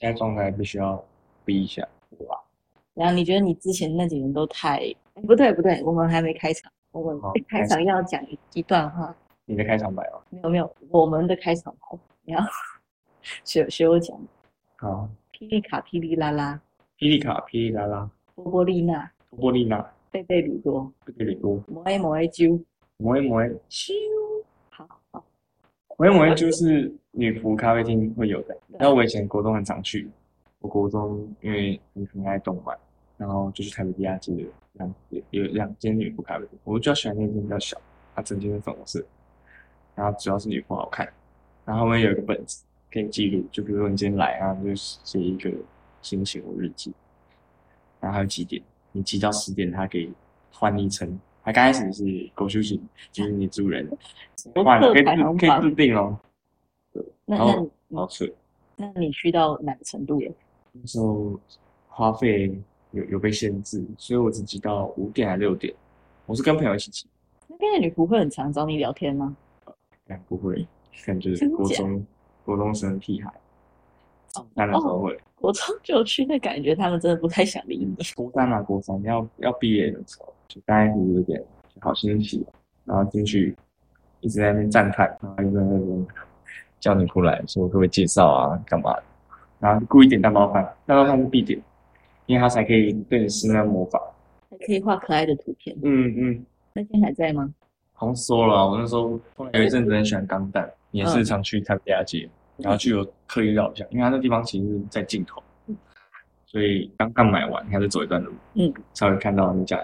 现在状态必须要逼一下，对吧？然后你觉得你之前那几年都太……哎不对不对，我们还没开场，我们好开场要讲一一段话。你的开场白哦。没有没有，我们的开场白，你要 学学我讲。好，霹雳卡霹雳拉拉，霹雳卡、霹雳拉拉、波波丽娜，波波丽娜、贝贝鲁多，贝贝里多、摩埃摩埃啾，摩埃摩埃啾，好好，摩耶摩耶就是女仆咖啡厅会有的。然后我以前国中很常去，我国中因为很很爱动漫，然后就去台北地下街有两有有两间女仆咖啡厅，我比较喜欢那间比较小，它整间是粉红色，然后主要是女仆好看，然后后面有一个本子可以记录，就比如说你今天来啊，你就写一个心情或日记，然后还有几点，你记到十点，它可以换昵称。它刚开始是狗休息，就是你主人，换了可以自可以自榜。定哦。那然后那好吃。那你去到哪个程度了？那时候花费有有被限制，所以我只挤到五点还六点。我是跟朋友一起挤，那边的女仆会很常找你聊天吗？但不会，感觉国中国中生屁孩。那的时候会，我从就去，那感觉他们真的不太想理你。国三啊，国三要要毕业的时候，就刚开始有点好新奇，然后进去一直在那边赞叹，然后又在那边叫你过来说可不可以介绍啊，干嘛的，然后故意点蛋包饭，蛋包饭是必点，因为他才可以对你施那魔法。还可以画可爱的图片。嗯嗯。那天还在吗？好像说了啊，我那时候后来有一阵子很喜欢钢蛋，也是常去台北地下街，然后就有刻意绕一下，因为它那地方其实是在尽头，所以刚刚买完，你还得走一段路，嗯，才会看到那家。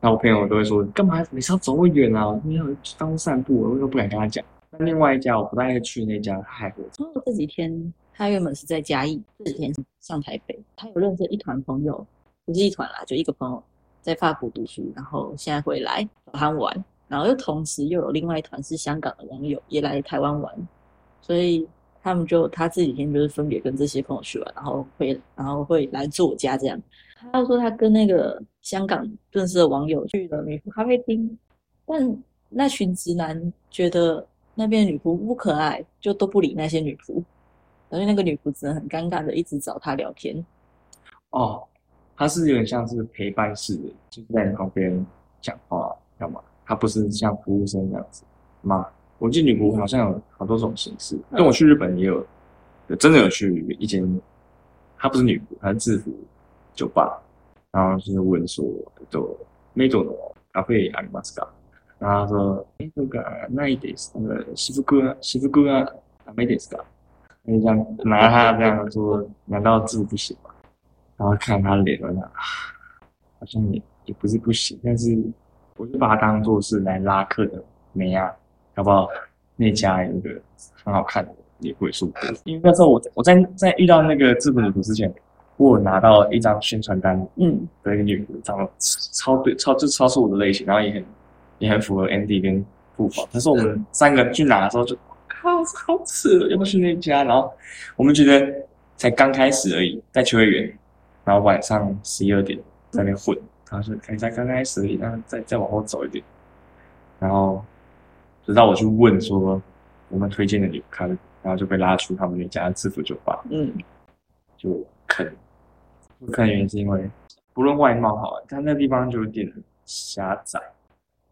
那我朋友都会说，干嘛每次要走那么远啊？你要当散步，我又不敢跟他讲。那另外一家我不太会去那家，他还会然后这几天他原本是在嘉义，这几天上台北，他有认识一团朋友，不是一团啦，就一个朋友在法国读书，然后现在回来找他玩，然后又同时又有另外一团是香港的网友也来台湾玩，所以他们就他这几天就是分别跟这些朋友去玩，然后会然后会来住我家这样。他说他跟那个香港认识的网友去了女仆咖啡厅，但那群直男觉得那边女仆不可爱，就都不理那些女仆，所以那个女仆只能很尴尬的一直找他聊天。哦，他是有点像是陪伴式的，就是在旁边讲话干嘛？他不是像服务生这样子吗？我记得女仆好像有好多种形式，跟我去日本也有，有真的有去一间，它不是女仆，它是制服酒吧，然后就是问说，とメイドのカフェありますか？然后他说，え、那个ないです。那个私服は私服はダメですか？就这样拿他这样说，难道制服不行吗？然后看他的脸，我想，啊好像也也不是不行，但是我就把它当做是来拉客的美啊， 好不好？那家有一个很好看的也会说，因为那时候我我在在遇到那个制服女仆之前，我有拿到一张宣传单嗯，的一个女仆，长得超对超就超出我的类型，然后也很也很符合 Andy 跟布宝。但是我们三个去拿的时候就，靠，好扯，要不要去那家？然后我们觉得才刚开始而已，在秋叶原，然后晚上十一二点在那边混，然后说哎才刚开始而已，那再再往后走一点，然后直到我去问说我们推荐的女仆咖啡，然后就被拉出他们那家制服酒吧，嗯，就坑。坑的原因是因为不论外貌好，但那地方就有点狭窄，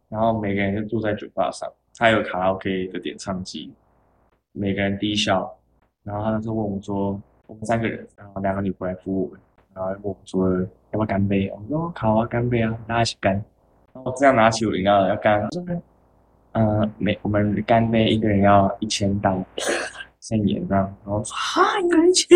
然后每个人就坐在酒吧上，他有卡拉 OK 的点唱机，每个人低消，然后他那时候问我们说，我们三个人，然后两个女仆来服务我们，然后问我们说要不要干杯，我们说好啊，干杯啊，大家一起干，然后这样拿起我饮料要干，他说呃，每我们干杯一个人要一千刀，现盐这样，然后说啊，一个人一千。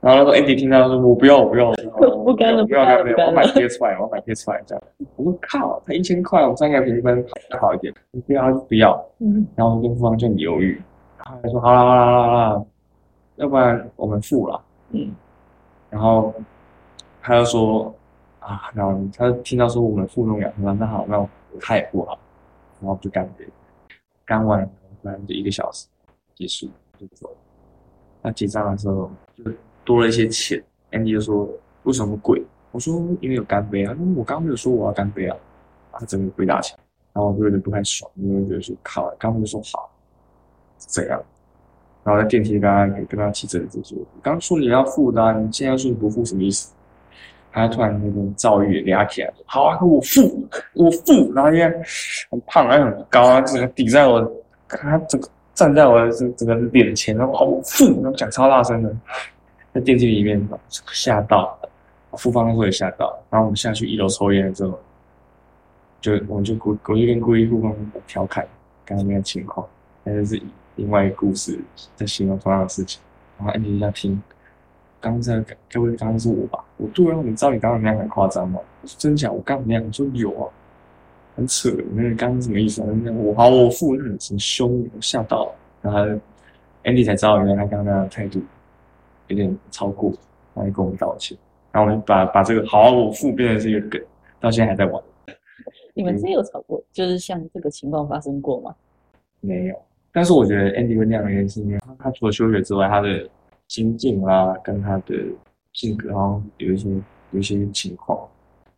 然后那时候 Andy 听到说：“我不要，我不要，我不干了我不要干杯，不干了我买 PS 我买 PS 这样。”我说：“靠，才一千块，我们三个评分还好一点，你不要就不要。嗯，”然后我跟付方就很犹豫，他还说：“好啦好啦好啦好啦，要不然我们付了。”嗯，然后他就说：“啊，然后他听到说我们付那种两千那好，那我他也付好，然后就干杯，干完反正就一个小时结束就走了。那结账的时候就多了一些钱，Andy 就说为什么贵？我说因为有干杯啊，他说我刚刚没有说我要干杯啊，啊，真的亏大钱，然后我就有点不太爽，因为觉得说靠，刚刚就说好，是这样，然后在电梯里跟他跟他起争执说：“刚说你要付的、啊，你现在说你不付什么意思？”他突然那种躁郁俩起来，好啊，我付，我付。然后因为很胖，然后很高，啊，整个抵在我，他整个站在我的这整个脸前，然后好我付，然后讲超大声的，在电梯里面吓到，复方会吓到。然后我们下去一楼抽烟之后，就我们就故我就跟故意复方调侃刚刚那个情况，那就是另外一个故事在形容同样的事情，然后 Andy 在听。刚刚在各位，刚刚是我吧？我突然你知道你刚刚那样很夸张吗？我说真假？我刚刚那样，我说有啊，很扯。那你刚刚什么意思啊？我好，我父很很凶，我吓到了，然后 Andy 才知道原来他刚刚那样的态度有点超过，然后就跟我们道歉。然后我们把把这个好，我父变成是一个梗，到现在还在玩。你们真有吵过？就是像这个情况发生过吗？没有。但是我觉得 Andy 会那样的原因是因为他除了休学之外，他的。心境啊，跟他的性格，然后有一些有一些情况，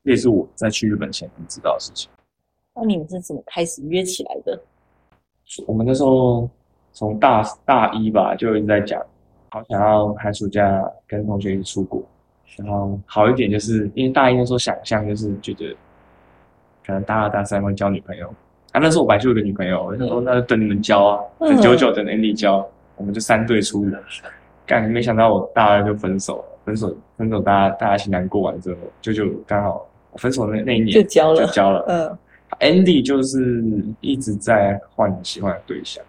这也是我在去日本前知道的事情。那你们是怎么开始约起来的？我们那时候从大大一吧，就一直在讲，好想要寒暑假跟同学一起出国。然后好一点，就是因为大一那时候想象就是觉得，可能大二大三会交女朋友。啊，那时候我本来就有个女朋友，我就说那就等你们交啊，等久久等 Andy 交，我们就三对出。干没想到我大二就分手了，分手分手，大家大家一起难过完之后，就就刚好分手那那一年就交了，就交了。嗯，Andy 就是一直在换喜欢的对象，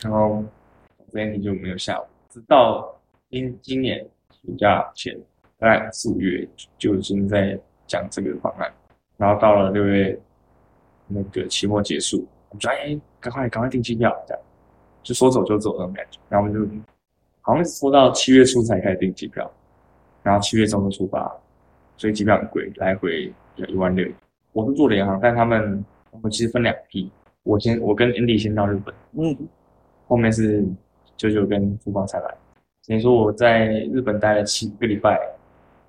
然后 Andy 就没有下文，直到今今年暑假前大概四五月就已经在讲这个方案，然后到了六月那个期末结束，我们说哎，赶快赶快订机票，这样。就说走就走那种感觉，然后我们就。好像是拖到七月初才开始订机票，然后七月中就出发，所以机票很贵，来回要一万六。我是坐联航，但他们我们其实分两批，我先我跟 Andy 先到日本，嗯，后面是九九跟富邦才来。等于说我在日本待了七个礼拜，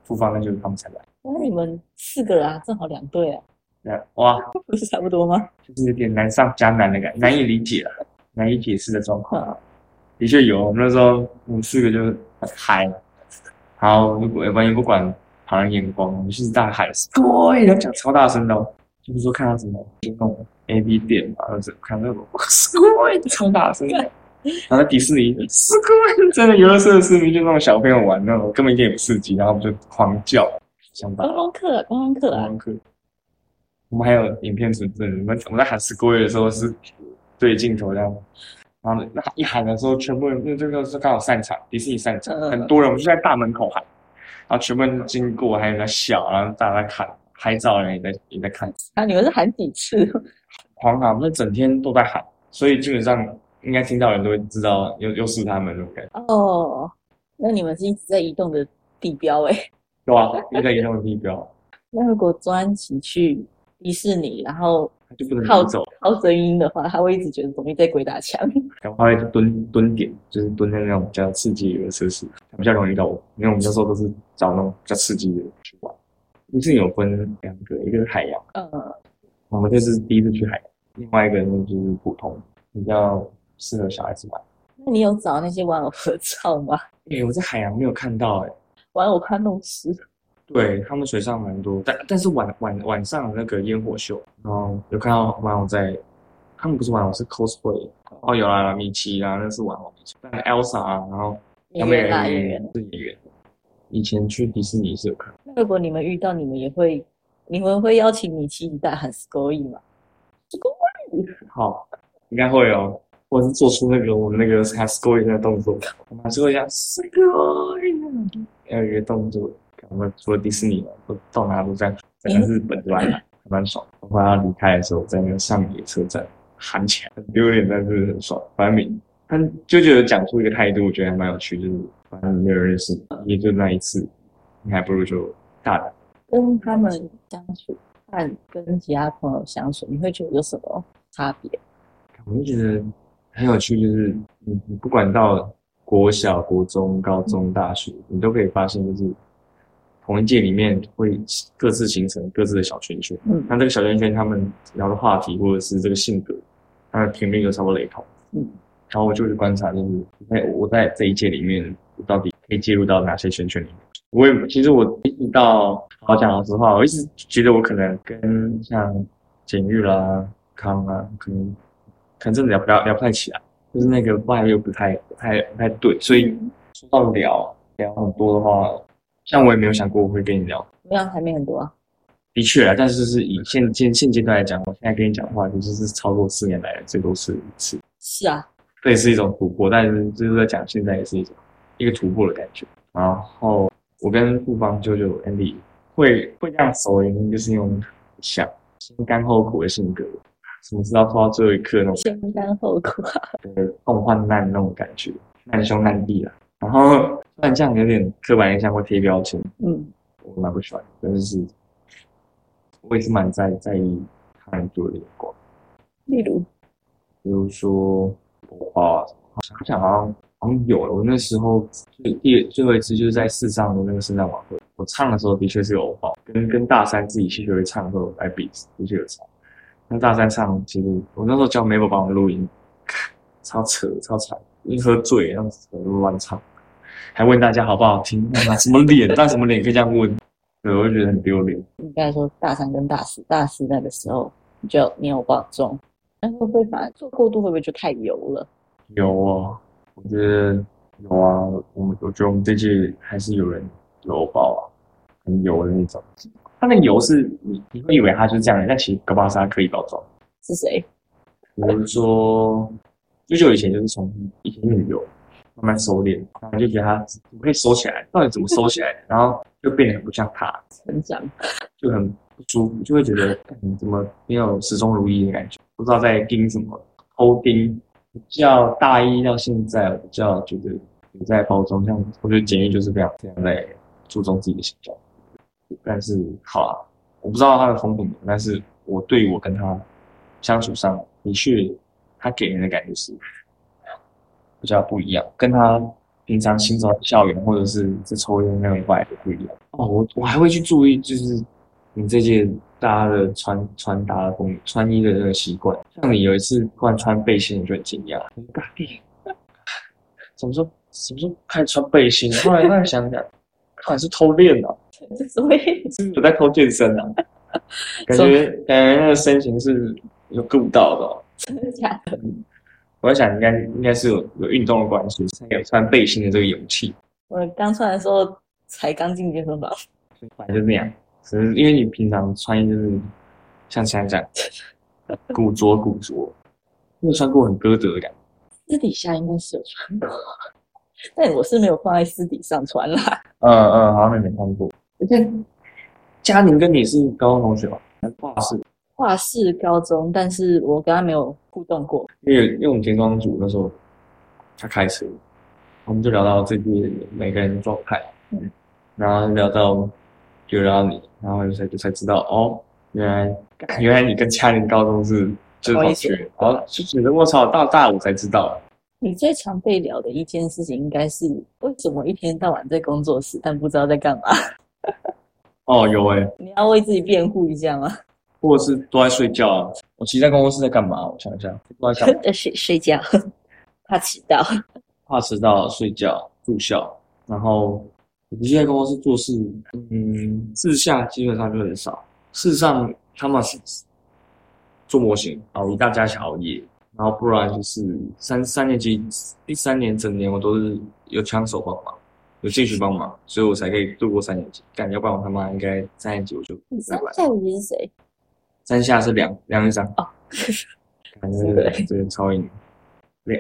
富邦那就是他们才来。那你们四个人啊，正好两队啊。对哇，不 是差不多吗？就是有点难上加难的感觉，难以理解啊，难以解释的状况。的确有，我们那时候我们四个就是很嗨，然后完全不管旁人眼光，我们就是大喊后讲超大声的，就是说看到什么那种 A B 店嘛，或者看那种 “sky” 超大声。的，然后在迪士尼 “sky” 真的游乐设施，就那种小朋友玩那种，根本一点也不刺激，然后我们就狂叫，想观光客，观光客，观光客。我们还有影片存证，我们我们在喊 “sky” 的时候是对镜头这样。然后那一喊的时候，全部人那这个是刚好散场，迪士尼散场，很多人，我们就在大门口喊，然后全部人经过，还有在笑，然后大家在看拍照，人也在也在看。啊，你们是喊几次？狂喊，我们整天都在喊，所以基本上应该听到人都会知道又又是他们，OK？哦，那你们是一直在移动的地标哎？对啊，一直在移动的地标。那如果专辑去迪士尼，然后。就不能靠走，靠声音的话，他会一直觉得容易在鬼打墙。然后他会蹲蹲点，就是蹲在那种比较刺激的设施，比较容易到我。因为我们那时候都是找那种比较刺激的去玩。迪士尼有分两个，一个是海洋，嗯，我们这是第一次去海洋。另外一个呢就是普通，比较适合小孩子玩。那你有找那些玩偶合照吗？哎，我在海洋没有看到哎，玩偶看弄湿。对他们水上蛮多，但但是晚晚晚上那个烟火秀，然后有看到玩偶在，他们不是玩偶是 cosplay，哦有啦米奇啦，那是玩偶，但 Elsa 啊，然后演员啦演员。是演员，以前去迪士尼是有看。那如果你们遇到，你们也会，你们会邀请米奇一代喊 s c o r y 吗？S c o r y 好，应该会哦，或者是做出那个我们那个喊 s c o r y 的动作，我们做一下 s c o r y 要有一个动作。我们除了迪士尼嘛，都到哪都在整个日本玩，还蛮爽。我快要离开的时候，在那个上野车站喊起来，很丢脸，但是很爽。反正，但就觉得讲出一个态度，我觉得还蛮有趣。就是反正没有认识，也就那一次，你还不如就大胆。跟他们相处，和跟其他朋友相处，你会觉得有什么差别？我就觉得很有趣，就是你你不管到国小、国中、高中、大学，你都可以发现，就是。同一届里面会各自形成各自的小圈圈，嗯，那这个小圈圈他们聊的话题或者是这个性格，它的频率就差不多雷同，嗯，然后我就去观察，就是在我在这一届里面，我到底可以介入到哪些圈圈里面。我也其实我一直到好讲老实话，我一直觉得我可能跟像简玉啦、康啊，可能可能真的聊不聊聊不太起来，就是那个 vibe 又不太不太不太对，所以说到聊聊很多的话，像我也没有想过我会跟你聊。没有，还没很多啊。的确啊，但是是以现现现阶段来讲，我现在跟你讲话，其实是超过四年来的最多次一次，是啊，这也是一种突破。但是就是在讲现在也是一种一个突破的感觉。然后我跟顾方舅舅 Andy 会会这样熟的原因，就是因为我们想先甘后苦的性格，什么知道拖到最后一刻那种先甘后苦啊。呃共患难那种感觉，难兄难弟啊。然后虽然这样有点刻板印象会贴标签，嗯，我蛮不喜欢，但是我也是蛮在在意他人对我的眼光。例如，比如说火花啊什么，想想好像好像有了。我那时候最第最后一次就是在四上的那个圣诞晚会，我唱的时候的确是有偶包，跟跟大三自己戏学会唱的时候来比，的确有差。那大三唱，其实我那时候叫 Mabel 帮我录音，超扯超惨，因为喝醉然后乱唱，还问大家好不好听，拿什么脸，拿什么脸可以这样问？对，我就觉得很丢脸。应该说大三跟大四，大四那个时候你就你有保重，但会不会反而做过度会不会就太油了？有啊，我觉得有啊，我们我觉得我们这届还是有人有爆啊，很油的那种。他那个油是你你会以为他就是这样的，但其实搞不好是他刻意包装。是谁？比如说，就就以前就是从以前女友慢慢收敛，然后就觉得他怎么可以收起来，到底怎么收起来？然后就变得很不像他，成长。就很不舒服，就会觉得干你怎么没有始终如一的感觉，不知道在盯什么，偷盯。比较大一到现在，我比较觉得有在包装，像我觉得简易就是非常非常在注重自己的形象。但是好啊，我不知道他的风格，但是我对于我跟他相处上，的确他给人的感觉是比较不一样，跟他平常行走在校园或者是在抽烟那种 vibe 不一样。哦，我我还会去注意，就是你这件大家的穿穿搭的风穿衣的那个习惯。像你有一次突然穿背心，你就很惊讶，干弟，什么时候什么时候开始穿背心？后来后来想想，看来是偷练啊，所以是不是有在偷健身啊？感觉感觉那个身形是有顾到的、哦。真的假的？我在想，应该应该是有有运动的关系，才有穿背心的这个勇气。我刚穿的时候才刚进健身房，反正就那样，只是因为你平常穿衣就是像现在这样，古着古着，没有穿过很歌德的感觉。私底下应该是有穿过，但我是没有放在私底上穿啦。嗯嗯，好像没穿过。而且嘉宁跟你是高中同学吗？还是画室？画室高中，但是我跟他没有互动过。因为因为我们田庄组那时候他开车，我们就聊到最近每个人的状态，嗯，然后聊到就聊到你，然后就才就才知道哦，原来原来你跟嘉玲高中是就是同学，然后就觉得我操，到大五才知道，你最常被聊的一件事情，应该是为什么一天到晚在工作室，但不知道在干嘛？哦有哎、你要为自己辩护一下吗？或者是都在睡觉啊。我其实在工作室在干嘛？我想一下，都在干嘛？呃，睡睡觉，怕迟到。怕迟到、睡觉、住校，然后我现在工作室做事，嗯，事下基本上就很少。事实上他们是做模型，熬一大家一起熬夜，然后不然就是三三年级第三年整年我都是有枪手帮忙，有兴趣帮忙，所以我才可以度过三年级。干，要不然我他妈应该三年级我就三下午是谁？三下是两两一张哦，感觉真的超硬。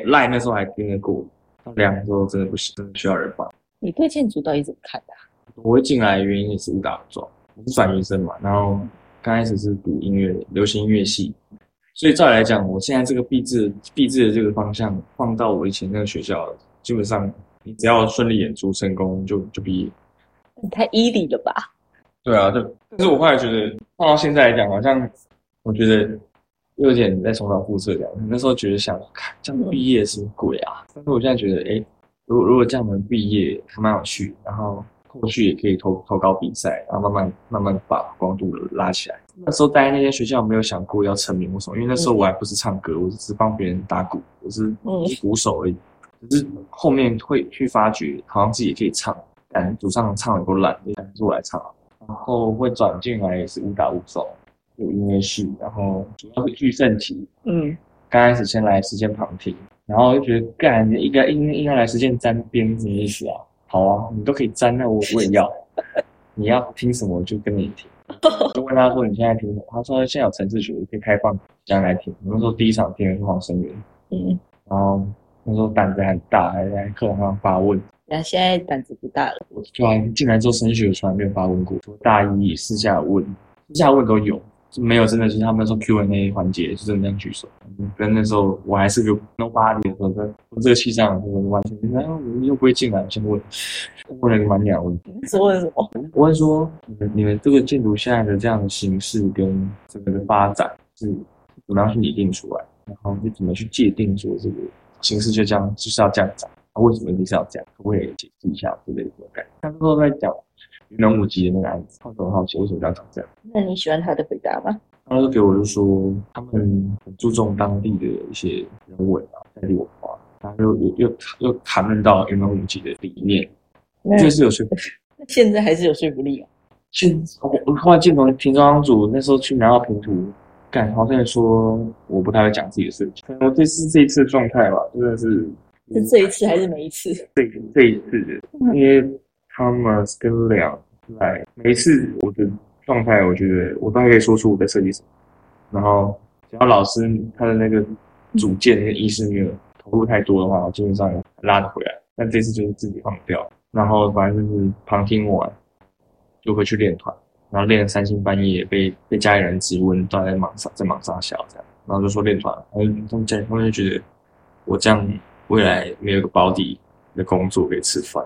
赖那时候还盯得过，到两的时候真的不行，真的需要人帮。你对建筑到底怎么看的啊、我会进来的原因也是误打误撞，我是转学生嘛，然后刚开始是读音乐，流行音乐系，所以照理来讲，我现在这个毕制毕制的这个方向放到我以前那个学校，基本上你只要顺利演出成功就就毕业。你太 easy 了吧？对啊，对但是我后来觉得放到现在来讲，好像我觉得又有点在重蹈覆辙这样。那时候觉得想，看这样毕业什么鬼啊？但是我现在觉得，哎，如果如果这样能毕业还蛮有趣，然后后续也可以投投稿比赛，然后慢慢慢慢把曝光度拉起来，那时候待在那间学校，没有想过要成名或什么，因为那时候我还不是唱歌，我只是帮别人打鼓，我是一鼓手而已。只是后面会去发觉，好像自己也可以唱，感觉主唱唱的够烂，就想说我来唱好了。然后会转进来也是误打误撞，有音乐系，然后主要是具盛题，嗯，刚开始先来实践旁听，然后就觉得干应该应应该来实践沾边什么意思啊？好啊，你都可以沾，那我我也要。你要听什么我就跟你听。就问他说你现在听什么？他说现在有城市学，可以开放这样来听。我那时候第一场听的是黄声源，嗯，然后那时候胆子很大，还在课堂上发问。那现在胆子不大了。我突然进来之后，升学从来没有发问过，说大一私下问，私下问都有，就没有真的就是他们说 Q&A 环节就真的这样举手。嗯跟那时候我还是个 nobody 的时候，在这个气象，我完全，然后你又不会进来，先问，问了个蛮鸟问是问什么？我问说，你们你们这个建筑现在的这样的形式跟整个的发展是怎么样去拟定出来，然后你怎么去界定说这个形式就这样就是要这样长，为什么一定是要这样？可不可以解释一下之类的感觉？他那时候在讲云龙五级的那个案子，他很好奇为什么要讲这样。那你喜欢他的回答吗？他就给我就说，他们很注重当地的一些人文啊，在地文化，然后又又又又谈论到云龙五级的理念，那确实有说服力。那现在还是有说服力啊。现我我后来进同平装组，那时候去拿到平图，感好像说我不太会讲自己的事情。可能我这次这一次的状态吧，真的是是这一次还是每一次？这这一次，因为 Thomas 跟两来，每一次我的状态，我觉得我都还可以说出我在设计什么。然后只要老师他的那个主见那个意识没有投入太多的话，我基本上拉得回来。但这次就是自己放掉，然后反正就是旁听完就回去练团，然后练了三更半夜，被被家里人质问到底在忙啥，在忙啥小这样，然后就说练团，然后他们家里他们就觉得我这样未来没有个保底的工作可以吃饭，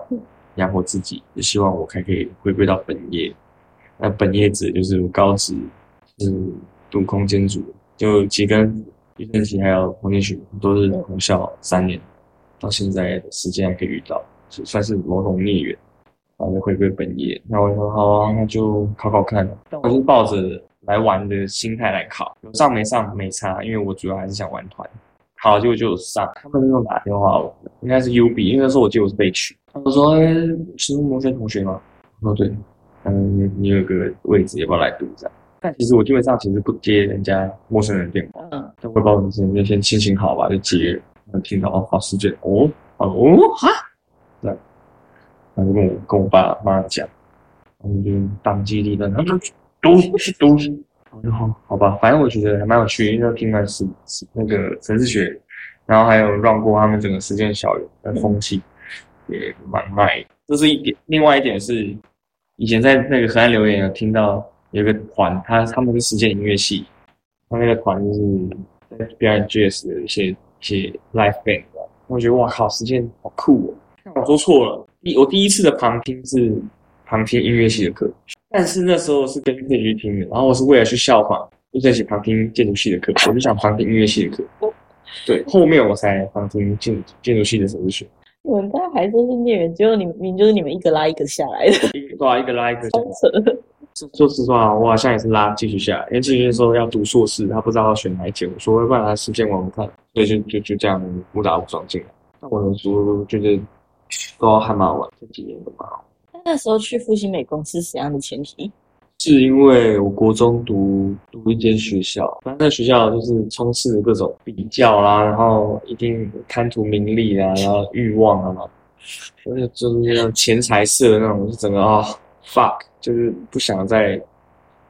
养活自己，也希望我还可以回归到本业。那本业指的就是高职是读空间组，就其实跟余正奇还有黄建群都是同校三年，到现在的时间还可以遇到，是算是某种孽缘。然后就回归本业，那我说好啊，那就考考看。但我是抱着来玩的心态来考，有上没上没差，因为我主要还是想玩团。好了，结果就上，他们又打电话我，应该是 U B，因为那时候我记得我是被取，他们说：“哎、是摩森同学吗？”我说：“对。”嗯，你你有个位置，要不要来读一下？但其实我基本上其实不接人家陌生人电话，嗯，但我也不知道为什么，就先心情好吧，就接，然后听到哦，好事件，哦，哦哦哈，这样，然后就跟我跟我爸妈讲，然后就当机立断，他说读读，我就好好吧，反正我觉得还蛮有趣的，因为听完是是那个城市学，然后还有让过他们整个实践校园的风气，也蛮卖。这是一点，另外一点是，以前在那个河岸留言有听到有一个团，他他们是实践音乐系，他那个团就是在表演 jazz 的一些一些 live band，的我觉得哇靠，实践好酷哦！我说错了，第我第一次的旁听是旁听音乐系的课，但是那时候是跟自己去听的，然后我是为了去效仿，就在一起旁听建筑系的课，我就想旁听音乐系的课。对，后面我才旁听建建筑系的城市学，你们大家还说是孽缘，结果你们明明就是你们一个拉一个下来的，一个拉一个拉一个下来。说实话，我好像也是拉继续下来，因为继续说要读硕士，他不知道要选哪一节，我说要不然他实践网看，所以就就就这样误打误撞进来。那我能说，觉得都还蛮好玩，这几年都蛮好。那时候去复兴美工是怎样的前提？是因为我国中读读一间学校，反正那学校就是充斥着各种比较啦，然后一定贪图名利啊，然后欲望啊嘛，就是就是那种钱财色的那种，就整个啊、fuck，就是不想再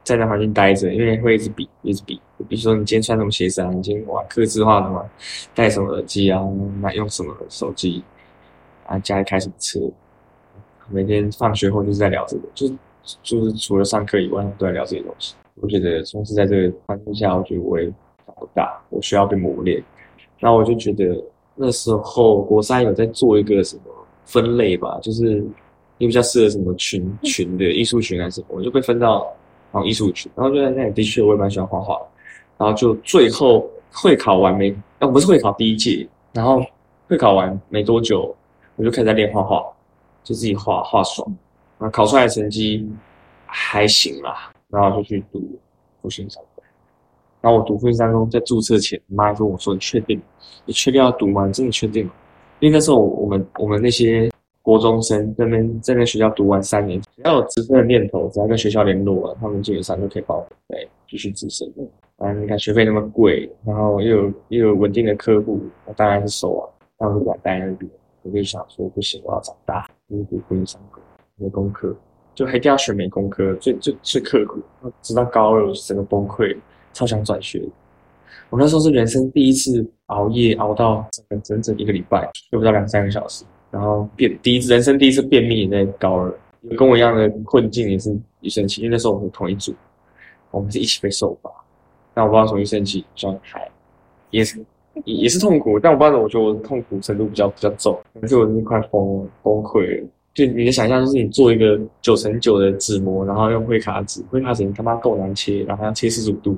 在那环境待着，因为会一直比，一直比。比如说你今天穿什么鞋子啊，你今天哇刻字化的嘛，戴什么耳机啊，买用什么手机，啊家里开什么车，每天放学后就是在聊这个，就就是除了上课以外都在聊这些东西。我觉得从事在这个环境下，我觉得我也长不大，我需要被磨练。然后我就觉得那时候国三有在做一个什么分类吧，就是你比较适合什么群群的艺术群还是什么，我就被分到然后艺术群。然后就在那里的确我也蛮喜欢画画，然后就最后会考完没，啊不是会考第一届，然后会考完没多久，我就开始在练画画，就自己画画爽。然后考出来的成绩还行啦，然后就去读复兴三公。然后我读复兴三中，在注册前，妈跟我说：“你确定？你确定要读吗？你真的确定吗？”因为那时候我们我们那些国中生在那边在那学校读完三年，只要有直升的念头，只要跟学校联络了，他们基本上就可以报对继续直升。啊，你看学费那么贵，然后又有又有稳定的客户，我当然是收啊。但我不敢待那边，我就想说不行，我要长大，就是读复兴三公，没功课，就一定要选美工科，最最最刻苦。直到高二，我整个崩溃，超想转学。我那时候是人生第一次熬夜熬到整整一个礼拜，睡不到两三个小时，然后便第一次人生第一次便秘也在高二，有跟我一样的困境也是一生气，因为那时候我们同一组，我们是一起被受罚，但我不知道从一生气状态，也是也也是痛苦，但我不知道我觉得我的痛苦程度比较比较重，可是我是快崩崩溃了。就你的想象就是你做一个九乘九的纸模，然后用灰卡纸，灰卡纸你他妈够难切，然后要切四十五度。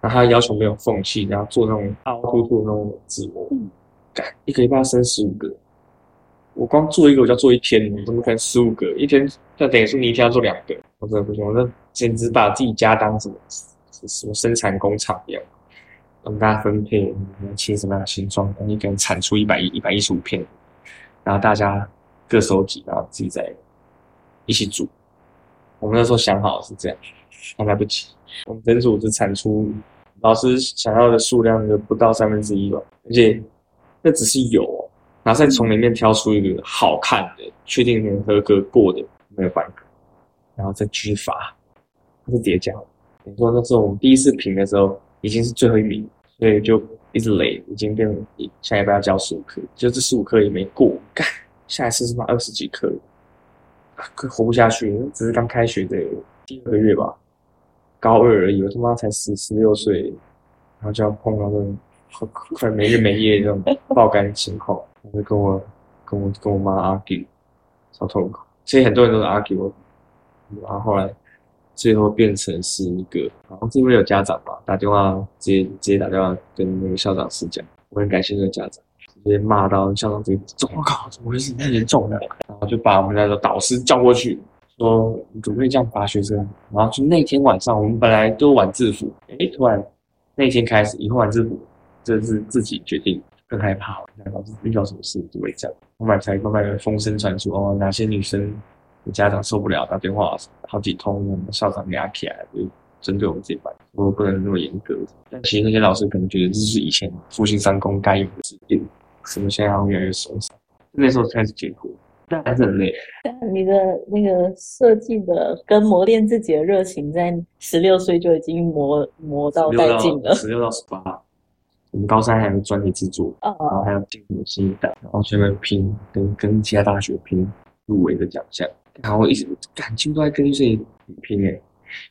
然后他要求没有缝隙，然后做那种凹凸凸的那种纸模，干一个礼拜要生十五个，我光做一个我就要做一天，怎么可能十五个？一天那等于说你一天要做两个，我真的不行，我那简直把自己家当什么什么生产工厂一样，我们大家分配切什么样的形状，你可能产出一百一一百一十五片，然后大家各收集，然后自己再一起煮。我们那时候想好是这样，但来不及，我们整组只产出。老师想要的数量就不到三分之一吧，而且那只是有，然后再从里面挑出一个好看的，确定能合格过的没有半个，然后再继续发，是叠加。你说那时候我们第一次评的时候已经是最后一名，所以就一直累，已经变成下一班要交十五科，就这十五科也没过，干下一次是妈二十几科，快活不下去，只是刚开学的第二个月吧。高二而已，我他妈才十十六岁，然后就要碰到这种快没日没夜这种爆肝情况，我就跟我跟我跟我妈 argue，超痛苦。其实很多人都是 argue，然后后来最后变成是一个，好像是因为有家长吧，打电话直接直接打电话跟那个校长师讲，我很感谢那个家长，直接骂到校长直接，我靠，怎么回事？太严重了，然后就把我们那个导师叫过去。说你怎么会这样罚学生？然后就那天晚上，我们本来都晚制服，哎，突然那天开始以后晚制服，这是自己决定，更害怕，老师遇到什么事就会这样。后面才慢慢的风声传出，哦，哪些女生家长受不了，打电话好几通，校长压起来，就针对我们这班，说不能那么严格。但其实那些老师可能觉得这是以前复兴三公该有的指令，什么现在越来越松散，那时候开始解脱。还是很累。你的那个设计的跟磨练自己的热情，在十六岁就已经磨磨到殆尽了。十六到十八，我们高三还有专题制作，然后还有进入新一代，然后全面拼，跟跟其他大学拼入围的奖项。然后一直感情都在跟这些拼诶，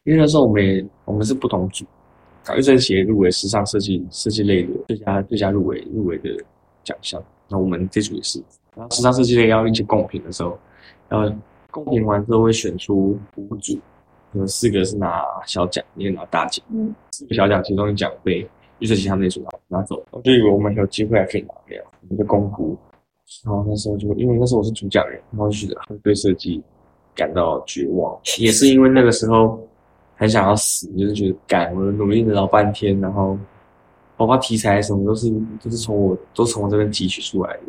因为那时候我们我们是不同组，搞一阵企业入围时尚设计设计类的最佳最佳入围入围的奖项，那我们这组也是。然后时尚设计类要一起共评的时候，然后共评完之后会选出五组，有四个是拿小奖，一个拿大奖。嗯，四个小奖其中一奖被预设其他那组拿拿走，我就以为我们有机会还可以拿掉，我们就公布。然后那时候就因为那时候我是主讲人，然后就觉得对设计感到绝望，也是因为那个时候很想要死，就是觉得干我努力了老半天，然后包括题材什么都是都是从我都从我这边提取出来的。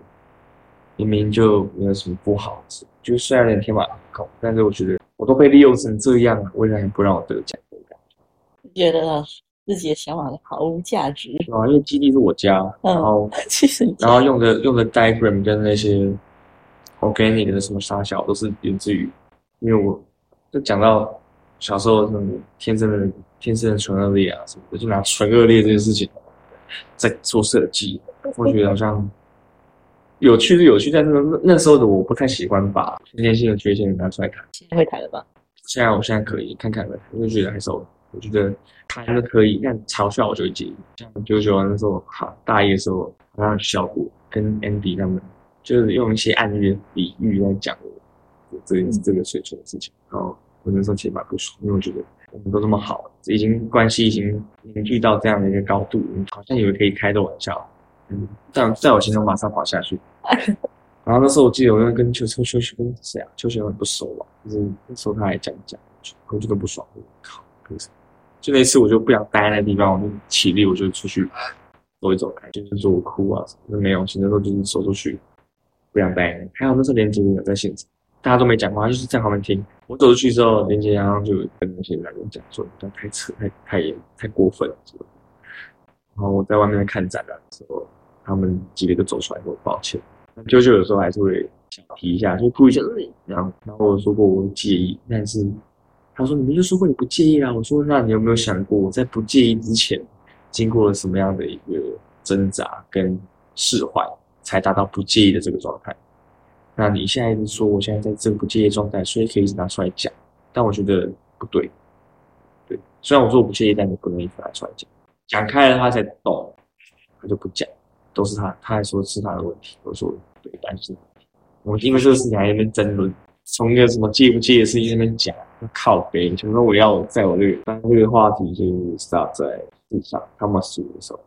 明明就没有什么不好，就虽然有点天马行空，但是我觉得我都被利用成这样，为什么不让我得奖？觉得自己的想法毫无价值啊！因为基地是我家，然后 其实然后用的用的 diagram 跟那些 organic 的什么沙小都是源自于，因为我就讲到小时候那种天生的天生的纯恶劣啊什么，的，就拿纯恶劣这件事情在做设计，我觉得好像。有趣是有趣，但是那那时候的我不太喜欢把先天性的缺陷拿出来看。现在会谈了吧？现在我现在可以看看了，我就觉得还是我觉得他还是可以，但嘲笑我就会介意。像九九那时候，好大一的时候，好像效果跟 Andy 他们就是用一些暗喻、比喻来讲我这这个水准的事情。然后我那时候其实蛮不爽，因为我觉得我们都这么好，已经关系已经凝聚到这样的一个高度，好像以为可以开的玩笑。嗯但在我心中马上滑下去。然后那时候我记得，我跟秋秋秋秋跟谁啊？秋秋很不熟嘛，就是那时候他还讲讲，我就都不爽。我靠，就那次我就不想待在那地方，我就起立，我就出去走一走，就是说我哭啊什么的没有，其实都就是走出去，不想待。还有那时候连杰有在现场，大家都没讲话，就是在旁边听。我走出去之后，连杰然后就跟那些人讲说，不要太扯，太太严，太过分什么。然后我在外面看展览的时候，他们几个就走出来说抱歉。舅舅有时候还是会想提一下，就哭一下，然后然后我说过我介意，但是他说你们就说过你不介意啊。我说那你有没有想过我在不介意之前，经过了什么样的一个挣扎跟释怀，才达到不介意的这个状态？那你现在一直说我现在在这个不介意状态，所以可以一直拿出来讲，但我觉得不对。对，虽然我说我不介意，但你不能一直拿出来讲，讲开了他才懂，他就不讲。都是他，他还说是他的问题。我说对，但是我因为这个事情还在那边争论，从一个什么介不介的事情那边讲，靠背，就说我要在我这个，但这个话题就是 start 在地上，他们输的时候，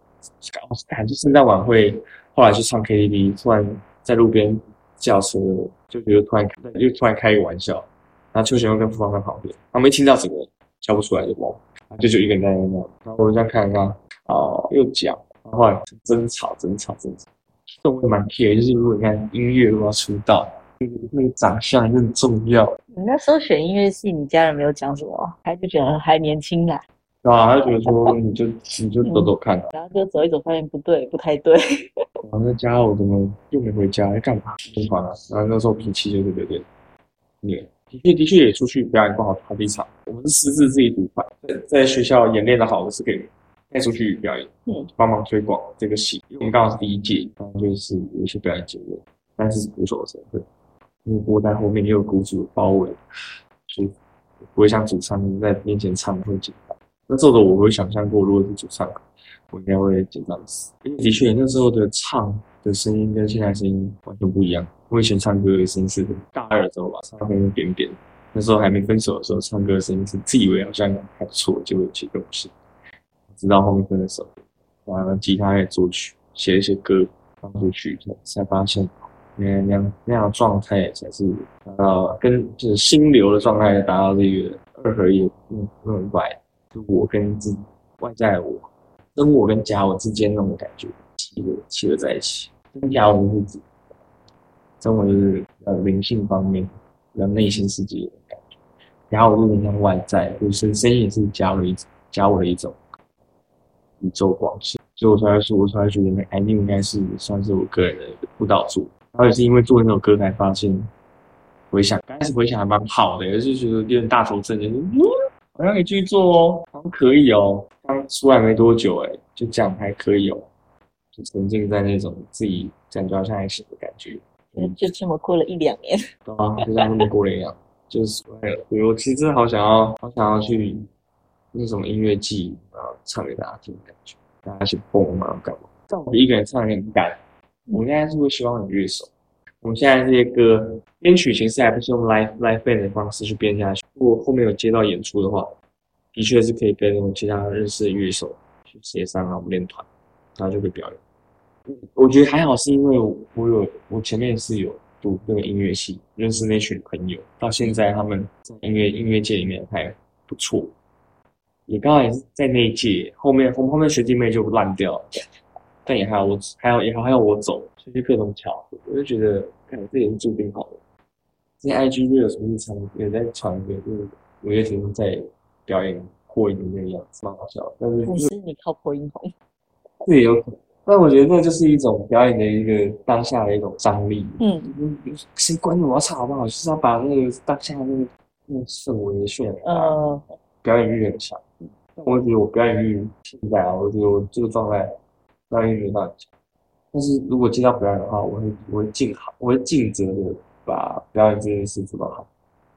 感就圣诞晚会，后来去唱 KTV，突然在路边叫车，就觉得突然又突然开一个玩笑，然后邱贤又跟傅芳在旁边，他没听到整个叫不出来就懵，就就一个人在那，然后我就这样看看，哦，又讲。然后后来争吵，争吵，争吵。这我也蛮 care，就是如果你看音乐如果要出道，个那个长相也很重要。你那时候选音乐系，你家人没有讲什么，还就觉得还年轻啊？对啊，他就觉得说你就你就走走看，然后就走一走，发现不对，不太对。然后在家我怎么又没回家？要干嘛？疯狂啊！然后那时候脾气就是有点虐。的确的确也出去表演过好好几场。我们是私自自己独派，在学校演练的好我是给。带出去表演，嗯，帮忙推广这个戏。因为我们刚好是第一届，然后就是有一些表演节目，但是鼓手的身份，因为我在后面也有鼓组包围，所以不会像主唱在面前唱会紧张。那时候的我会想象过，如果是主唱，我应该会紧张死。因为的确那时候的唱的声音跟现在声音完全不一样。我以前唱歌的声音是大二的时候吧，唱歌扁扁，那时候还没分手的时候，唱歌的声音是自以为好像还不错，结果其实不是。直到后面分手，完了吉他也作曲，写一些歌放出去，才发现那那样那样状态才是达到跟就是心流的状态，达到这个二合一，嗯，那种外，就我跟自外在我，跟我跟假我之间那种感觉，契合契合在一起。跟假我是指，真我就是呃灵性方面，较内心世界的感觉。假我就是像外在，就是声音也是假我的一，假我的一种。宇宙光线，所以我才说，我才觉得那 I 应该是算是我个人的辅导作。然后也是因为做那首歌才发现，回想刚开始回想还蛮好的，也是觉得有点大头症，就是好像可以继续做哦，好像可以哦。刚出来没多久，哎，就这样还可以哦，就沉浸在那种自己感觉好像还行的感觉。嗯，就这么过了一两年。对啊，就像那么过了一样，就是我其实真的好想要，好想要去。那种音乐季，然后唱给大家听的感觉，大家去蹦啊干嘛？但我一个人唱也很干。我现在是会希望有乐手。我们现在这些歌编曲形式还不是用 live live band 的方式去编下去。如果后面有接到演出的话，的确是可以跟其他认识的乐手去协商啊，我们练团，然后就可以表演。我觉得还好，是因为我有我前面是有读那个音乐系，认识那群朋友，到现在他们在音乐音乐界里面还不错。也刚好也是在那一届，后面我们后面学弟妹就烂掉了，但也还好我，还有也还还有我走，所以各种巧合，我就觉得，看这也是注定好的。这些 IG 就有什么日常也在传一个，就是五月天在表演破音的那个样子，蛮好笑。但是不是你靠破音红，这也有可能。但我觉得那就是一种表演的一个当下的一种张力。嗯，谁管你我要唱好不好？就是要把那个当下那个那个氛围渲染。嗯。表演欲很强，但我觉得我表演欲现在啊，我觉得我这个状态表演欲没那么强。但是如果接到表演的话，我会我会尽好，我会尽责的把表演这件事做到好。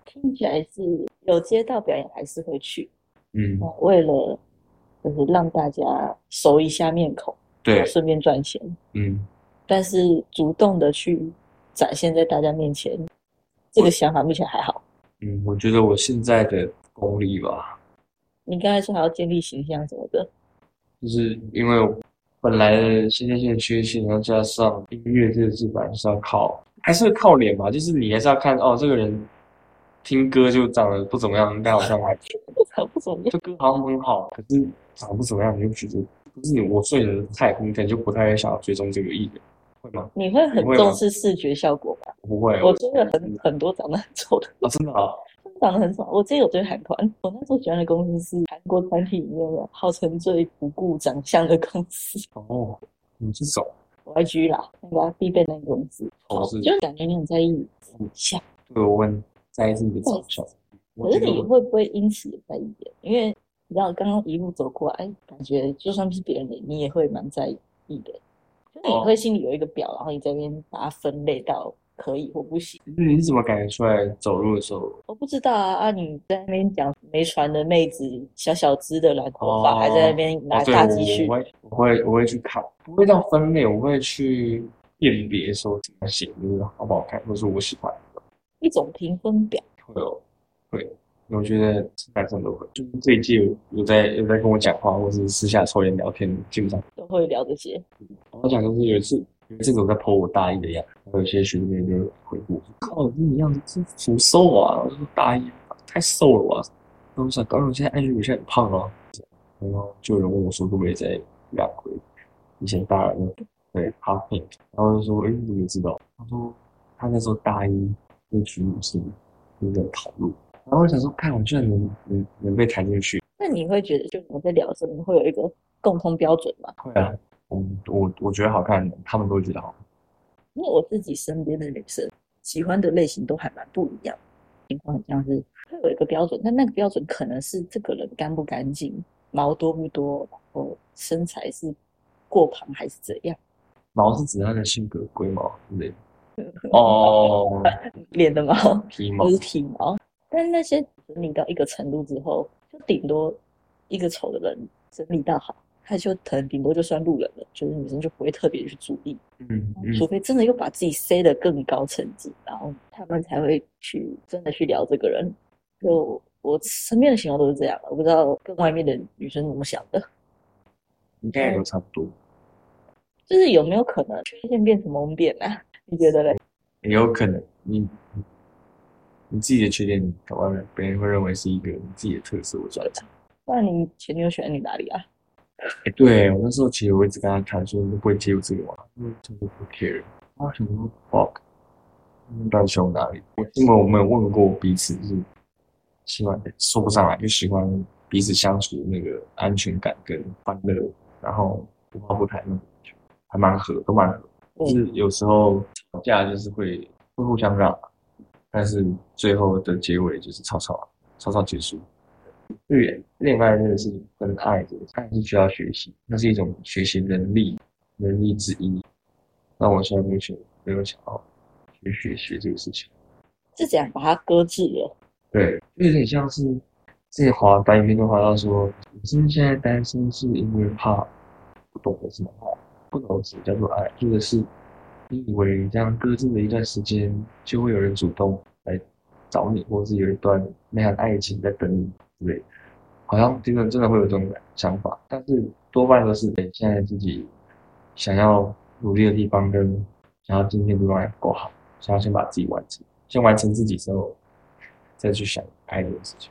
听起来是有接到表演还是会去，嗯，为了就是让大家熟一下面孔，对，顺便赚钱，嗯。但是主动的去展现在大家面前，这个想法目前还好。嗯，我觉得我现在的功力吧。你刚才说还要建立形象什么的，就是因为本来的先天性的缺陷，然后加上音乐这个字本来是要靠，还是靠脸嘛，就是你还是要看哦，这个人听歌就长得不怎么样，但好像还长不怎么样。这歌好像很好，可是长得不怎么样，你就觉得不是我睡的菜，你可能就不太想要追踪这个艺人，会吗？你会很重视视觉效果吗？我不会，我真的很很多长得很丑的，啊，真的啊，长得很丑。我之前有追韩团，我那时候喜欢的公司是韩国团体里面的号称最不顾长相的公司哦，你这种，，YG 啦，那个必备那个公司，哦是就感觉你很在意长相。对我很在意自己的长相，可是你会不会因此也在意？因为你知道刚刚一路走过来，感觉就算是别人的，你也会蛮在意的。就是你哦会心里有一个表，然后你这边把它分类到可以或不行。那你是怎么感觉出来走路的时候？我不知道啊，啊，你在那边讲没传的妹子，小小只的染头发，哦还在那边拿大积蓄我，会，我会，我会去看，不会到分类，我会去辨别说怎么写，就是好不好看，或是我喜欢的，一种评分表。会有，会，我觉得男生都会，就是这一届有在有在跟我讲话，或是私下抽烟聊天，基本上都会聊这些，我讲就是有一次，有一次我在 po 我大一的样子，然后有些学弟妹就回复我说：“靠，你样子真福瘦啊！”我说：“大一太瘦了吧？”然后我想，高中现在 IG 有些很胖啊。然后就有人问我说：“会不会再两回？”以前大二的对 Pink，然后就说：“哎，你怎么知道？”他说：“他那时候大一那群女生有在讨论。”然后我想说：“看，我居然能能能被弹进去。”那你会觉得，就我们在聊的时候，你们会有一个共同标准吗？会啊，嗯，我我觉得好看的，他们都会觉得好看。因为我自己身边的女生喜欢的类型都还蛮不一样，情况很像是会有一个标准，但那个标准可能是这个人干不干净，毛多不多，然后身材是过胖还是怎样，毛是指他的性格龟毛之类的。哦，脸的毛皮毛不是体毛。但是那些整理到一个程度之后，就顶多一个丑的人整理到好，他就可能顶多就算路人了，就是女生就不会特别去注意。嗯嗯除非真的又把自己塞得更高层级，然后他们才会去真的去聊这个人。就我身边的情况都是这样，我不知道跟外面的女生怎么想的，应该也都差不多，就是有没有可能缺陷变成蒙变啊？你觉得嘞？也有可能你你自己的缺点，搞外面别人会认为是一个你自己的特色或专长。不然你前女友喜欢你哪里啊？哎，对我那时候其实我一直跟他谈说，你不会介入这个嘛，因为真的不 care。他想说 fuck，你到底喜欢我哪里？我因为我没有问过彼此，就是喜欢说不上来，就喜欢彼此相处那个安全感跟欢乐，然后不怕不谈那种感觉，还蛮合，都蛮合。就是有时候吵架就是会会互相让，但是最后的结尾就是吵吵吵吵结束。对，恋爱这个事情跟爱这个，爱是需要学习，那是一种学习能力能力之一。那我现在目前没有想要去学习这个事情。是这样把它搁置了。对，就有点像是自己滑短影片都滑到说，你现在单身是因为怕不懂得什么爱，不懂得什么叫做爱，或者是你以为你这样搁置了一段时间，就会有人主动来找你，或是有一段那样的爱情在等你之类的，好像真的真的会有这种想法，但是多半都是诶现在自己想要努力的地方跟想要今天的地方还不够好，想要先把自己完成，先完成自己之后。再去想爱这件事情。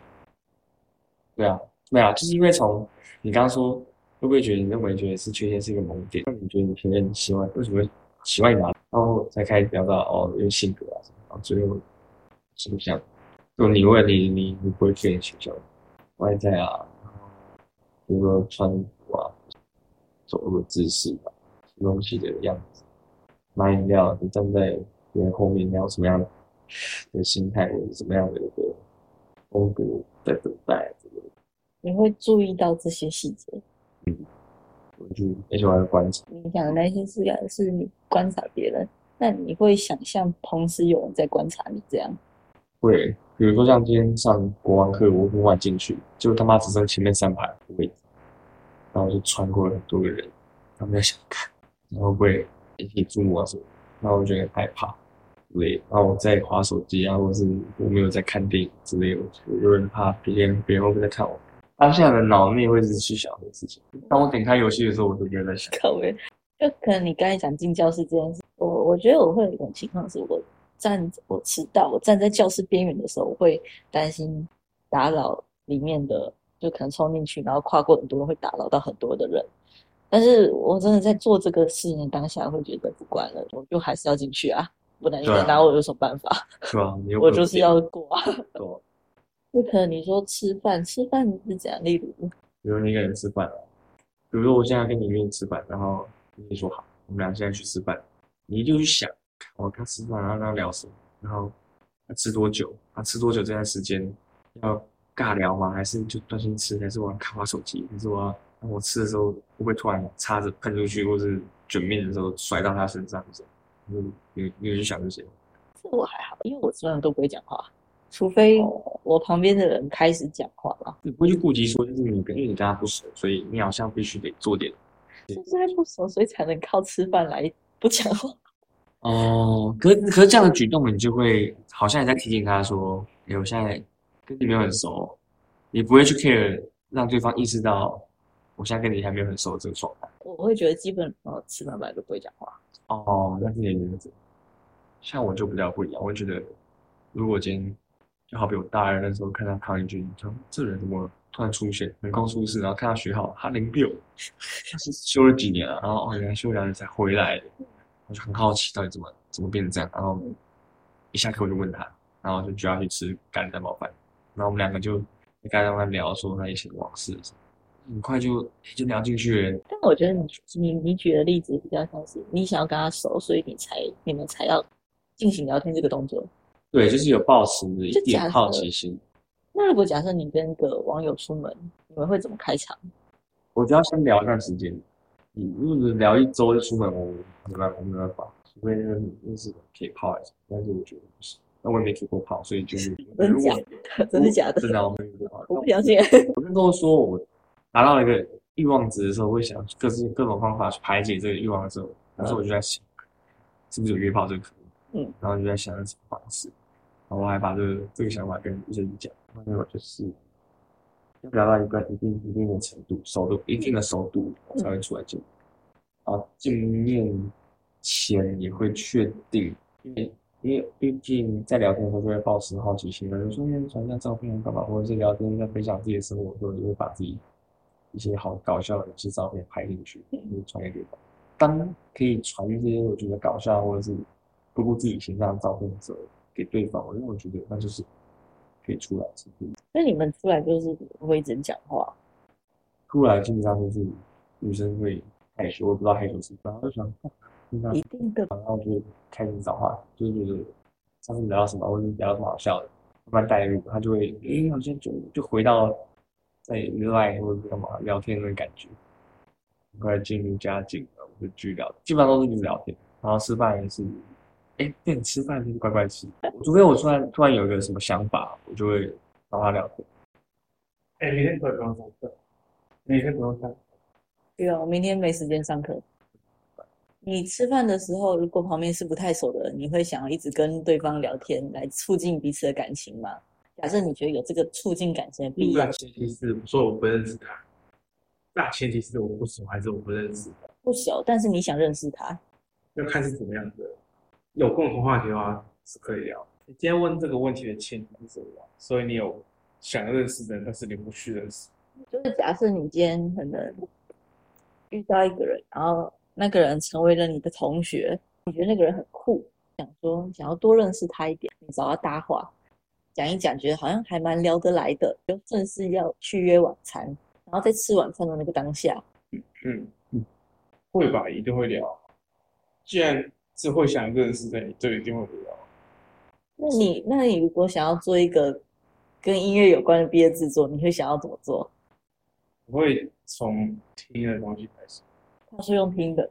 对啊，对啊，就是因为从你刚刚说，会不会觉得你认为觉得是缺陷是一个萌点？那你觉得你前任喜欢为什么会喜欢你哪里？然后再开始聊到哦，因为性格啊什么，然后最后是不是这样，就你问你你你不会缺点形象，外在啊，然后比如说穿衣服啊，走路的姿势啊，吃东西的样子，买饮料，你站在别人后面，你要什么样的？的心态或者什么样的一个风格在等待这个，你会注意到这些细节。嗯我就很喜欢观察。你讲的那些是是你观察别人，那你会想象同时有人在观察你这样？会，比如说像今天上国王课，我很晚进去，就他妈只剩前面三排位置，然后就穿过了很多个人，他们在想看，然后会不会引起注目啊什么，然后我就很害怕。类，然后我在划手机啊，或者是我没有在看电影之类的，我有点怕别人别人会不会在看我。当下的脑内会一直去想这个事情。当我点开游戏的时候，我就觉得在想。就可能你刚才讲进教室这件事，我我觉得我会有一种情况是我站我迟到，我站在教室边缘的时候，我会担心打扰里面的，就可能冲进去，然后跨过很多人，会打扰到很多的人。但是我真的在做这个事情的当下，会觉得不管了，我就还是要进去啊，不然你对啊拿我有什么办法？是吧？你 有我就是要过啊。不可能你说吃饭，吃饭是怎样？例如，比如你一个人吃饭，比如说我现在跟你约你吃饭，然后你说好，我们俩现在去吃饭，你就去想，我跟他吃饭，然后跟他聊什么，然后他吃多久，他吃多久这段时间要尬聊吗？还是就专心吃？还是我要看我手机？还是我要我吃的时候会不会突然叉子喷出去，或是卷面的时候甩到他身上？这样，你你你就去想这些。这我还好，因为我基本上都不会讲话，除非我旁边的人开始讲话了。你不会去顾及说，就是你跟因为你跟他不熟，所以你好像必须得做点就是在不熟，所以才能靠吃饭来不讲话。哦，可可是这样的举动，你就会好像也在提醒他说，哎，我现在跟你没有很熟，你不会去 care 让对方意识到我现在跟你还没有很熟这个状态。我会觉得基本呃吃饭本来就不会讲话。哦，那是你的原则。像我就比较不一样，我会觉得，如果今天就好比我大二那时候看到唐英军，就这人怎么突然出现，横空出世，然后看到学号，他零六，他是修了几年了，然后哦，原来修两年才回来的，我就很好奇到底怎么怎么变成这样，然后一下课我就问他，然后就就要去吃咖喱蛋包饭，然后我们两个就跟咖喱蛋包饭聊说那以前的往事，很快就就聊进去了。但我觉得你你你举的例子比较像是你想要跟他熟，所以你才你们才要进行聊天这个动作。对，就是有抱持一就点好奇心。那如果假设你跟个网友出门，你们会怎么开场？我就要先聊一段时间。你如果是聊一周就出门，我没办法，我没办法，除非那个认识的可以泡一下，但是我觉得不行。那我也没给过泡，所以就是真如果假的？真的假的？真 的我没有过泡。我不相信。我那时候说我达到一个欲望值的时候，我会想各式各种方法去排解这个欲望的时候，那时候我就在想，是不是有约炮这个可能？嗯，然后就在想什么方式，然后我还把这个这个想法跟医生讲，那我就是聊到一个一定一定的程度，熟度一定的熟度才会出来见。然后见面前也会确定，因为因为毕竟在聊天的时候就会保持好奇心嘛，有时候传一下照片干嘛，或者是聊天在分享自己的生活的时候，就会把自己一些好搞笑的一些照片拍进去，就传给对方。当可以传一些我觉得搞笑或者是不顾自己形象的照片的时候，给对方，我因为我觉得那就是可以出来是可以那你们出来就是会一直讲话，出来基本上就是女生会害羞，我不知道害羞是什么，然后就想，一定的。然后就开始找话，就是觉得上次聊到什么，或者聊到什么好笑的，慢慢带入，他就会，诶，好像就就回到在 line 或者干嘛聊天的感觉，很快进入佳境了，我就继续聊，基本上都是就是聊天，然后吃饭也是，诶，对，吃饭就是乖乖吃，除非我突然突然有一个什么想法，我就会找他聊天。哎，明天可以不用上课，明天不用上课。对啊，我明天没时间上课。你吃饭的时候，如果旁边是不太熟的人，你会想要一直跟对方聊天来促进彼此的感情吗？假设你觉得有这个促进感情的必要大，前提是我说我不认识他，大前提是我不熟还是我不认识，不熟，但是你想认识他，要看是怎么样的。有共同话题的话是可以聊。你今天问这个问题的前提是什么？所以你有想认识的人，但是你不去认识。就是假设你今天可能遇到一个人，然后那个人成为了你的同学，你觉得那个人很酷，想说想要多认识他一点，你找他搭话，讲一讲，觉得好像还蛮聊得来的，就正式要去约晚餐，然后在吃晚餐的那个当下，嗯嗯，会吧，一定会聊。既然是会想认识的，你就一定会聊。那你那你如果想要做一个跟音乐有关的毕业制作，你会想要怎么做？我会从听的东西开始。他是用听的，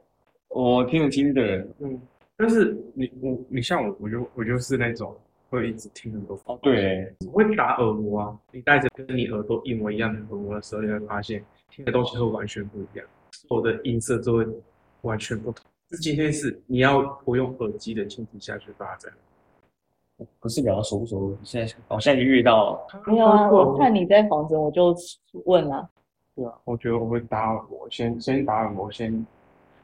我听得听的人，嗯，但是你我你像我，我就我就是那种会一直听很多哦，对，我会打耳膜啊。你戴着跟你耳朵一模一样的耳膜的时候，你会发现听的东西会完全不一样，所有的音色就会完全不同。这今天是你要不用耳机的前提下去发展。不是聊熟不熟，现在哦，现在就遇到没有啊？我看你在房间，我就问了、对啊，我觉得我会打耳膜，先先打耳膜，先，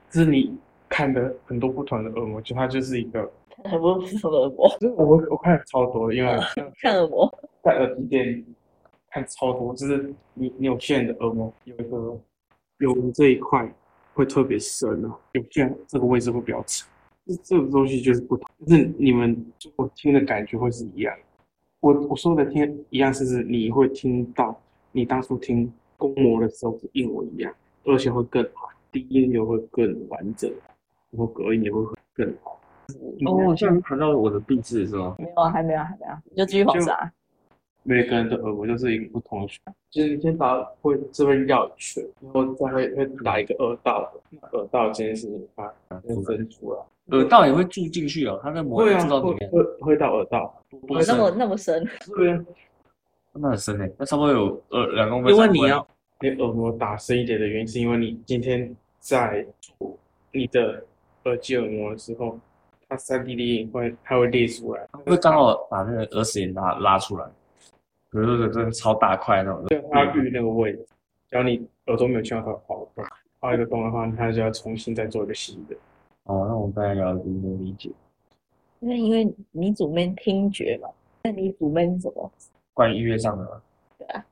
就是你看的很多不同的耳膜，就它就是一个很不什么耳膜，就是我我看了超多的，因为 看耳膜，在耳机店看超多，就是你你有线的耳膜有一个有这一块会特别深啊，有些人这个位置会比较长，这这个东西就是不同，但是你们我听的感觉会是一样。我我说的听一样是指你会听到你当初听公模的时候是一模一样，而且会更好，低音也会更完整，然后隔音也会更好。哦，现在谈到我的壁纸是吗？没有啊，还没有，还没有，你就继续往上。每个人的耳膜就是一个不同的圈，就是你先打会这边绕一圈，然后再会会打一个耳道的，耳道这件事情把先分出来，耳道也会住进去哦，它的膜会到里面，会到耳道，不会那么那么深，对啊，那很深诶，那差不多有二两公分。因为你要你耳膜打深一点的原因，是因为你今天在做你的耳机耳膜的时候，它三 D 列印会它会裂出来，会刚好把那个耳屎也拉拉出来，比如说真的超大块那种，对，它预那个位置，只要你耳朵没有听到它划洞，划一个洞的话，它就要重新再做一个新的。哦，那我大概了解能理解。那因为你主面听觉嘛，那你主面什么？关于音乐上的吗，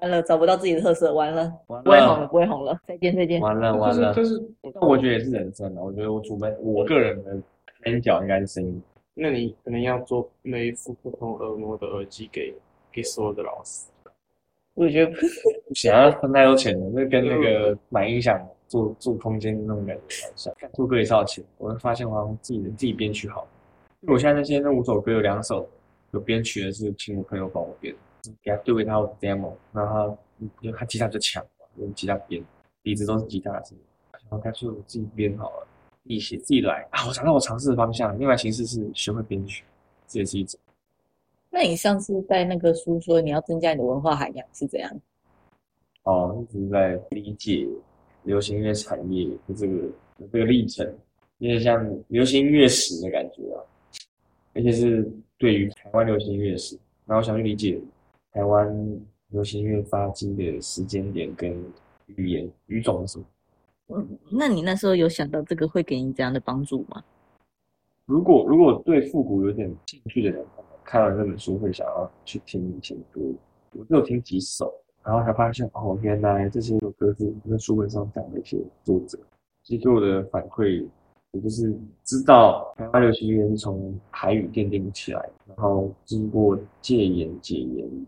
完了，找不到自己的特色，完了，完不会红了，不会红了，再见再见。完了，完了。就是但我觉得也是人生的，我觉得我主门，我个人的边角应该是声音。那你可能要做每一副不同耳膜的耳机给给所有的老师。我觉得不行，要分太多钱了，那跟那个买音响做做空间那种感觉很像。做歌也是要钱，我发现我好像自己的自己编曲好。因为我现在那些那五首歌有两首有编曲的是请我朋友帮我编，给他对给他我 demo，然后他因为他吉他就强嘛，用吉他编，底子都是吉他声，然后干脆我自己编好了，自己写自己来啊。我想到我尝试的方向，另外形式是学会编曲，这也是一种。那你上次在那个书说你要增加你的文化涵养是怎样？哦，一直在理解流行音乐产业的这个的这个历程，有点像流行音乐史的感觉啊，而且是对于台湾流行音乐史，然后想去理解台湾流行音乐发迹的时间点跟语言语种是什么。嗯，那你那时候有想到这个会给你这样的帮助吗？如果如果对复古有点兴趣的人，看完这本书会想要去听以前歌，我只有听几首，然后才发现哦，原来这些歌是那书本上讲的一些作者。其实给我的反馈，也就是知道台湾流行音乐是从台语奠定起来，然后经过戒严解严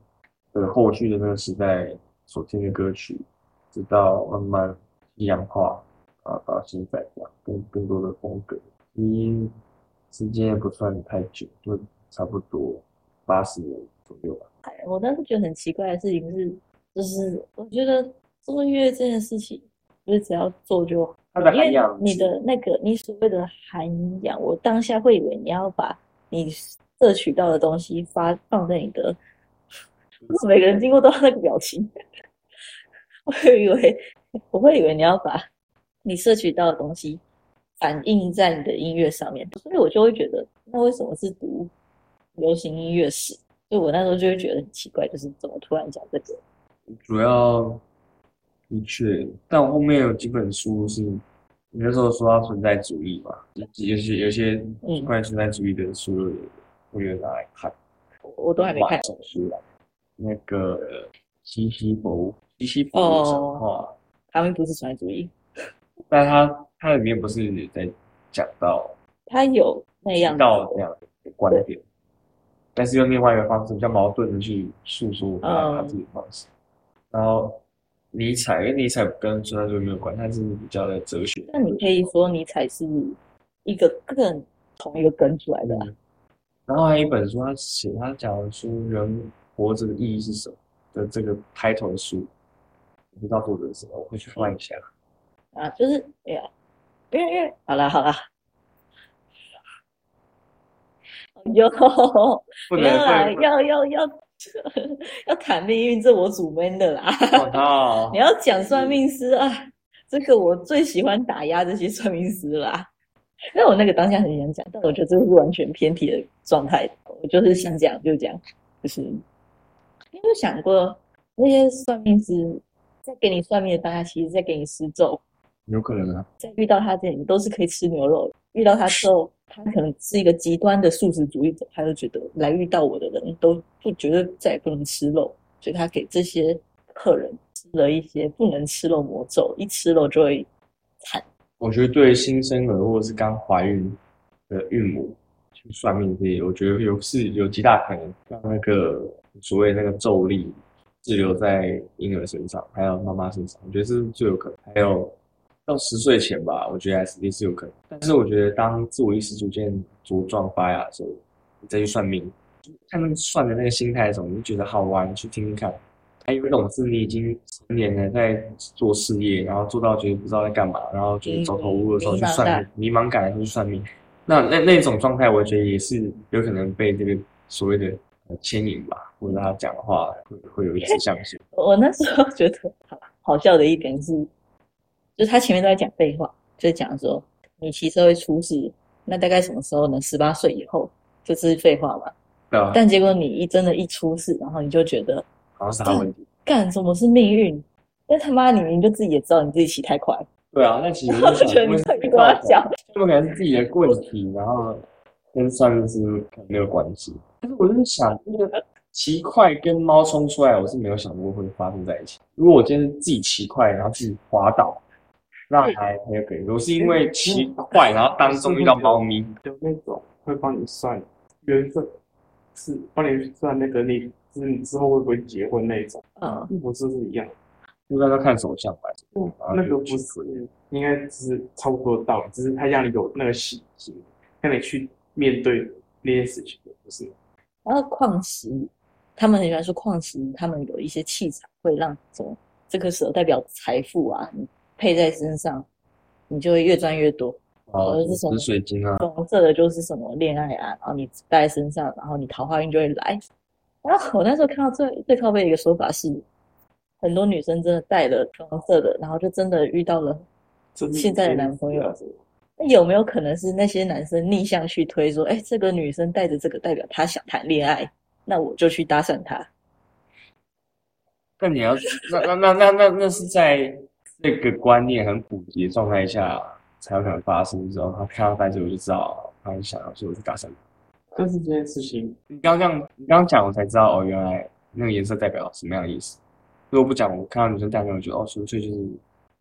的后续的那个时代所听的歌曲，直到慢慢西洋化啊，到现在这样更更多的风格。其实时间也不算太久，就差不多八十年左右吧。哎，我当时觉得很奇怪的事情是，就是我觉得做音乐这件事情，不是只要做就好。它的因为涵养你的那个你所谓的涵养，我当下会以为你要把你摄取到的东西发放在你的，为什么每个人经过都要那个表情？我 会以为我会以为你要把你摄取到的东西反映在你的音乐上面，所以我就会觉得，那为什么是读流行音乐史？所以我那时候就会觉得很奇怪，就是怎么突然讲这个？主要的确，但我后面有几本书是，你那时候说到存在主义嘛，有些有些嗯关于存在主义的书，我有拿来看。我我都还没看。手书来，那个西西弗西西弗的神话，他们不是存在主义，但他他里面不是在讲到他有那样到那样的观点，但是用另外一个方式比较矛盾的去诉说他自己的方式。然后尼采，因为尼采跟存在主义没有关，他是比较的哲学。那你可以说尼采是一个更从一个根出来的啊、嗯，然后还有一本书，他写他讲说人活着的意义是什么的这个 title 的书，不知道作者是什么，我会去翻一下。啊，就是哎呀，因为因为好了好了，有 不能要啦，要要要 要谈命运，这我主闷的啦。我靠你，要讲算命师啊，这个我最喜欢打压这些算命师啦。因为我那个当下很想讲，但我觉得这个是完全偏题的状态。我就是想讲就讲，就是你有没有想过，那些算命师在给你算命的当下，其实在给你施咒，有可能啊。在遇到他之前，你都是可以吃牛肉。遇到他之后，他可能是一个极端的素食主义者，他就觉得来遇到我的人都不觉得再也不能吃肉，所以他给这些客人吃了一些不能吃肉魔咒，一吃肉就会惨。我觉得对新生儿或者是刚怀孕的孕母去算命这些，我觉得有是有极大可能让那个所谓那个咒力滞留在婴儿身上，还有妈妈身上，我觉得是最有可能。还有到十岁前吧，我觉得还是也是有可能。但是我觉得当自我意识逐渐茁壮发芽的时候，你再去算命，看那个算的那个心态的时候，你就觉得好玩，你去听听看。还有一种是你已经成年了，在做事业，然后做到觉得不知道在干嘛，然后觉得走投无路的时候去算命，迷茫感的时候去算命。那那那种状态，我觉得也是有可能被这个所谓的呃牵引吧，或者他讲的话会会有一指向性。我那时候觉得好好笑的一点是，就是他前面都在讲废话，就是讲说你骑车会出事，那大概什么时候呢？十八岁以后，就是废话嘛。对啊，但结果你一真的一出事，然后你就觉得好像是他问题。干什么是命运？那他妈你明明就自己也知道你自己骑太快，对啊，那其实我觉得你可以跟他讲，他们可能是自己的问题，然后跟算命师可能没有关系。但是我就是想，那个骑快跟猫冲出来，我是没有想过会发生在一起。如果我今天自己骑快，然后自己滑倒，那还还可以。如果是因为骑快，然后当中遇到猫咪，有那种会帮你算缘分，是帮你算那个你就是你之后会不会结婚那种，嗯，我是是一样。一般都看手相吧。那个不是，应该只是差不多的道理，只是他让你有那个喜心，让你去面对那件事情，不是？然后矿石，他们很喜欢说矿石，他们有一些气场会让什么这颗石头代表财富啊，你配在身上，你就会越赚越多。哦是什么紫水晶啊，红色的就是什么恋爱啊，然后你戴在身上，然后你桃花运就会来。然后我那时候看到最最靠背的一个说法是，很多女生真的戴了粉红色的，然后就真的遇到了现在的男朋友。那有没有可能是那些男生逆向去推说，哎，这个女生带着这个代表她想谈恋爱，那我就去搭讪她。那你要那那那那那那是在这个观念很普及的状态下才有可能发生。之后他看到戴着我就知道他很想要，所以我就搭讪他。但是这件事情，你刚刚这样，你刚刚讲我才知道哦，原来那个颜色代表什么样的意思。如果不讲，我看到女生戴那个，我觉得哦，纯粹就是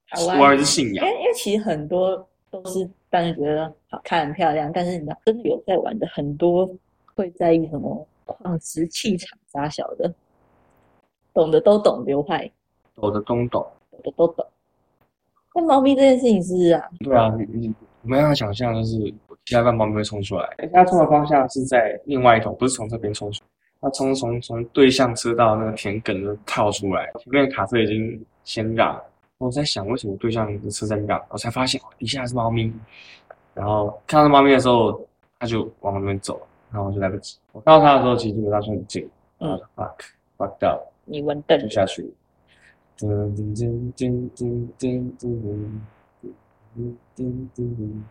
好玩我还是信仰因为。因为其实很多都是当然觉得好看很漂亮，但是你知道真的有在玩的很多会在意什么矿石气场啥小的，懂的都懂流派，懂的都懂。懂的都懂。那猫咪这件事情是啊，对啊，你你我们要想象就是其他半猫咪会冲出来，它冲的方向是在另外一头，不是从这边冲出来。它冲从从对向车道那个田埂就跳出来，前面的卡车已经先让。我在想为什么对象的车在那，我才发现哦底下是猫咪。然后看到猫咪的时候，它就往那边走，然后我就来不及。我看到它的时候，其实基本上是很近，嗯嗯，fuck fuck 到你完蛋就下去。噔噔噔噔噔噔噔噔噔噔噔。